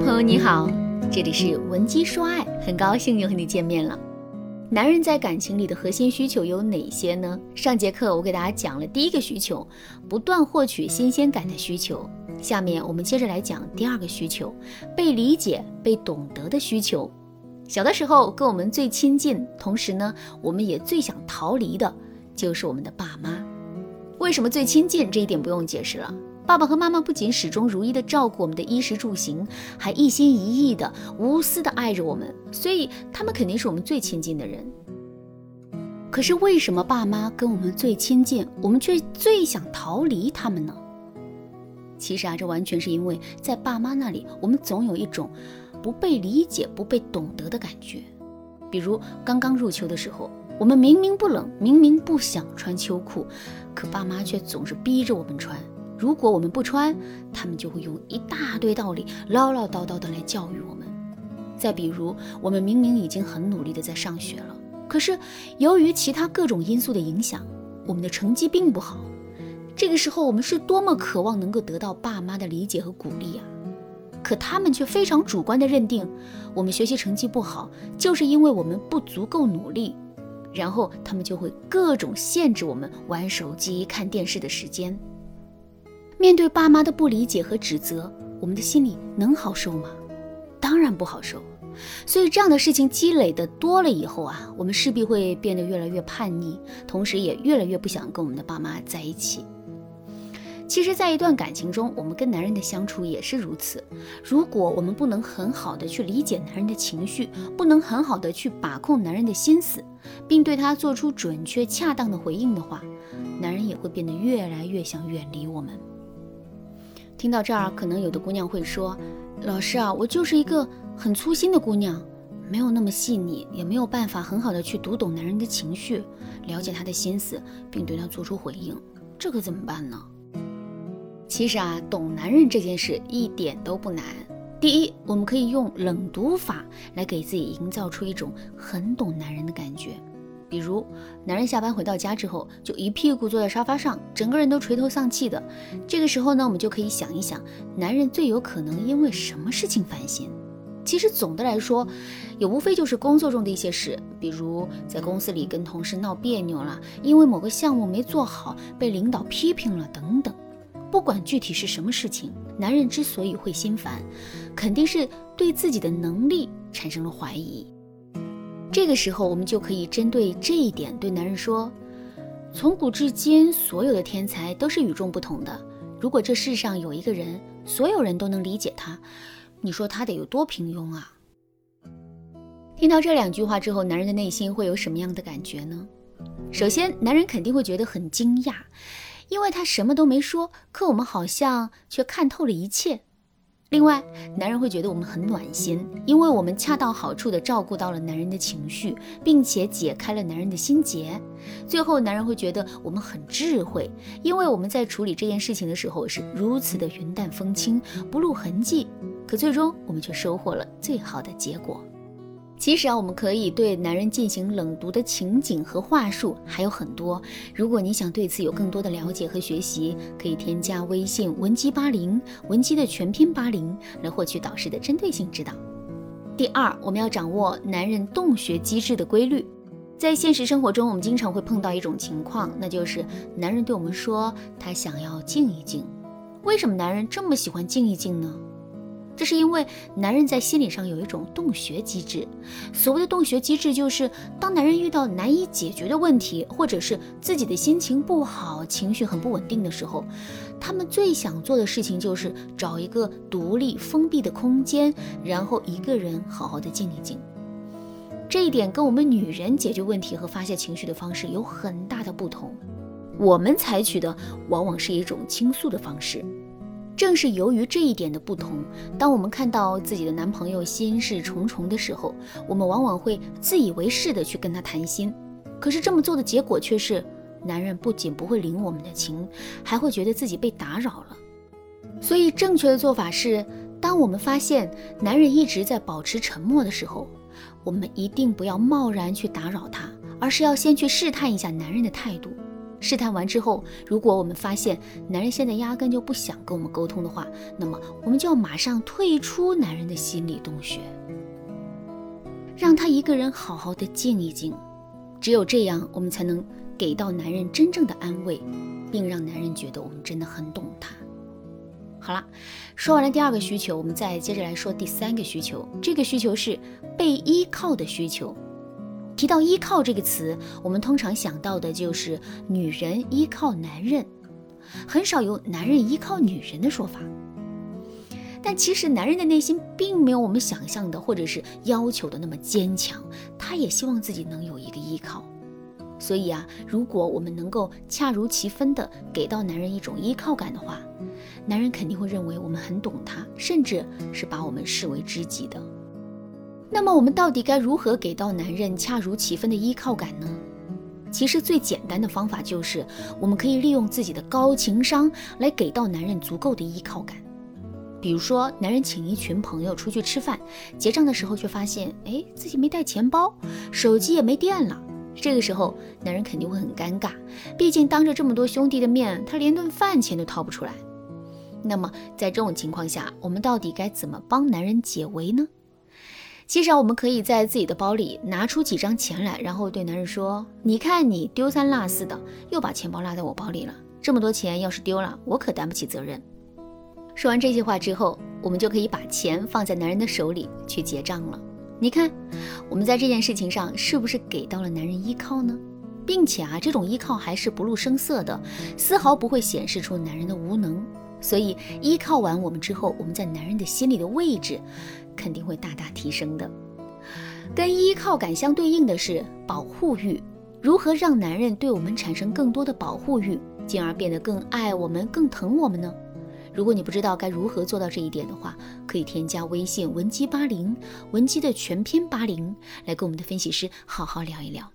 朋友你好，这里是文姬说爱，很高兴又和你见面了。男人在感情里的核心需求有哪些呢？上节课我给大家讲了第一个需求，不断获取新鲜感的需求。下面我们接着来讲第二个需求，被理解、被懂得的需求。小的时候跟我们最亲近，同时呢，我们也最想逃离的，就是我们的爸妈。为什么最亲近？这一点不用解释了。爸爸和妈妈不仅始终如一的照顾我们的衣食住行，还一心一意的、无私的爱着我们，所以他们肯定是我们最亲近的人。可是为什么爸妈跟我们最亲近，我们却最想逃离他们呢？其实啊，这完全是因为在爸妈那里，我们总有一种不被理解、不被懂得的感觉。比如刚刚入秋的时候，我们明明不冷，明明不想穿秋裤，可爸妈却总是逼着我们穿。如果我们不穿，他们就会用一大堆道理唠唠叨叨的来教育我们。再比如，我们明明已经很努力的在上学了，可是由于其他各种因素的影响，我们的成绩并不好。这个时候，我们是多么渴望能够得到爸妈的理解和鼓励啊！可他们却非常主观的认定，我们学习成绩不好，就是因为我们不足够努力，然后他们就会各种限制我们玩手机、看电视的时间。面对爸妈的不理解和指责，我们的心里能好受吗？当然不好受。所以这样的事情积累的多了以后啊，我们势必会变得越来越叛逆，同时也越来越不想跟我们的爸妈在一起。其实，在一段感情中，我们跟男人的相处也是如此。如果我们不能很好的去理解男人的情绪，不能很好的去把控男人的心思，并对他做出准确恰当的回应的话，男人也会变得越来越想远离我们。听到这儿，可能有的姑娘会说：“老师啊，我就是一个很粗心的姑娘，没有那么细腻，也没有办法很好的去读懂男人的情绪，了解他的心思，并对他做出回应，这可怎么办呢？”其实啊，懂男人这件事一点都不难。第一，我们可以用冷读法来给自己营造出一种很懂男人的感觉。比如，男人下班回到家之后，就一屁股坐在沙发上，整个人都垂头丧气的。这个时候呢，我们就可以想一想，男人最有可能因为什么事情烦心？其实总的来说，也无非就是工作中的一些事，比如在公司里跟同事闹别扭了，因为某个项目没做好被领导批评了等等。不管具体是什么事情，男人之所以会心烦，肯定是对自己的能力产生了怀疑。这个时候，我们就可以针对这一点对男人说：从古至今，所有的天才都是与众不同的。如果这世上有一个人，所有人都能理解他，你说他得有多平庸啊？听到这两句话之后，男人的内心会有什么样的感觉呢？首先，男人肯定会觉得很惊讶。因为他什么都没说，可我们好像却看透了一切。另外，男人会觉得我们很暖心，因为我们恰到好处的照顾到了男人的情绪，并且解开了男人的心结。最后，男人会觉得我们很智慧，因为我们在处理这件事情的时候是如此的云淡风轻，不露痕迹。可最终，我们却收获了最好的结果。其实啊，我们可以对男人进行冷读的情景和话术还有很多。如果你想对此有更多的了解和学习，可以添加微信文姬八零，文姬的全拼八零，来获取导师的针对性指导。第二，我们要掌握男人洞穴机制的规律。在现实生活中，我们经常会碰到一种情况，那就是男人对我们说他想要静一静。为什么男人这么喜欢静一静呢？这是因为男人在心理上有一种洞穴机制。所谓的洞穴机制，就是当男人遇到难以解决的问题，或者是自己的心情不好、情绪很不稳定的时候，他们最想做的事情就是找一个独立封闭的空间，然后一个人好好的静一静。这一点跟我们女人解决问题和发泄情绪的方式有很大的不同。我们采取的往往是一种倾诉的方式。正是由于这一点的不同，当我们看到自己的男朋友心事重重的时候，我们往往会自以为是的去跟他谈心。可是这么做的结果却是，男人不仅不会领我们的情，还会觉得自己被打扰了。所以正确的做法是，当我们发现男人一直在保持沉默的时候，我们一定不要贸然去打扰他，而是要先去试探一下男人的态度。试探完之后，如果我们发现男人现在压根就不想跟我们沟通的话，那么我们就要马上退出男人的心理洞穴，让他一个人好好的静一静。只有这样，我们才能给到男人真正的安慰，并让男人觉得我们真的很懂他。好了，说完了第二个需求，我们再接着来说第三个需求。这个需求是被依靠的需求。提到依靠这个词，我们通常想到的就是女人依靠男人，很少有男人依靠女人的说法。但其实男人的内心并没有我们想象的或者是要求的那么坚强，他也希望自己能有一个依靠。所以啊，如果我们能够恰如其分的给到男人一种依靠感的话，男人肯定会认为我们很懂他，甚至是把我们视为知己的。那么我们到底该如何给到男人恰如其分的依靠感呢？其实最简单的方法就是，我们可以利用自己的高情商来给到男人足够的依靠感。比如说，男人请一群朋友出去吃饭，结账的时候却发现，哎，自己没带钱包，手机也没电了。这个时候，男人肯定会很尴尬，毕竟当着这么多兄弟的面，他连顿饭钱都掏不出来。那么在这种情况下，我们到底该怎么帮男人解围呢？其实，我们可以在自己的包里拿出几张钱来，然后对男人说：“你看你丢三落四的，又把钱包落在我包里了。这么多钱要是丢了，我可担不起责任。”说完这些话之后，我们就可以把钱放在男人的手里去结账了。你看，我们在这件事情上是不是给到了男人依靠呢？并且啊，这种依靠还是不露声色的，丝毫不会显示出男人的无能。所以依靠完我们之后，我们在男人的心里的位置肯定会大大提升的。跟依靠感相对应的是保护欲。如何让男人对我们产生更多的保护欲，进而变得更爱我们、更疼我们呢？如果你不知道该如何做到这一点的话，可以添加微信文姬八零，文姬的全拼八零，来跟我们的分析师好好聊一聊。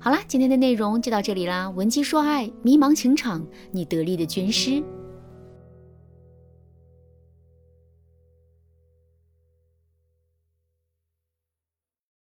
好啦，今天的内容就到这里啦。文姬说爱，迷茫情场，你得力的军师。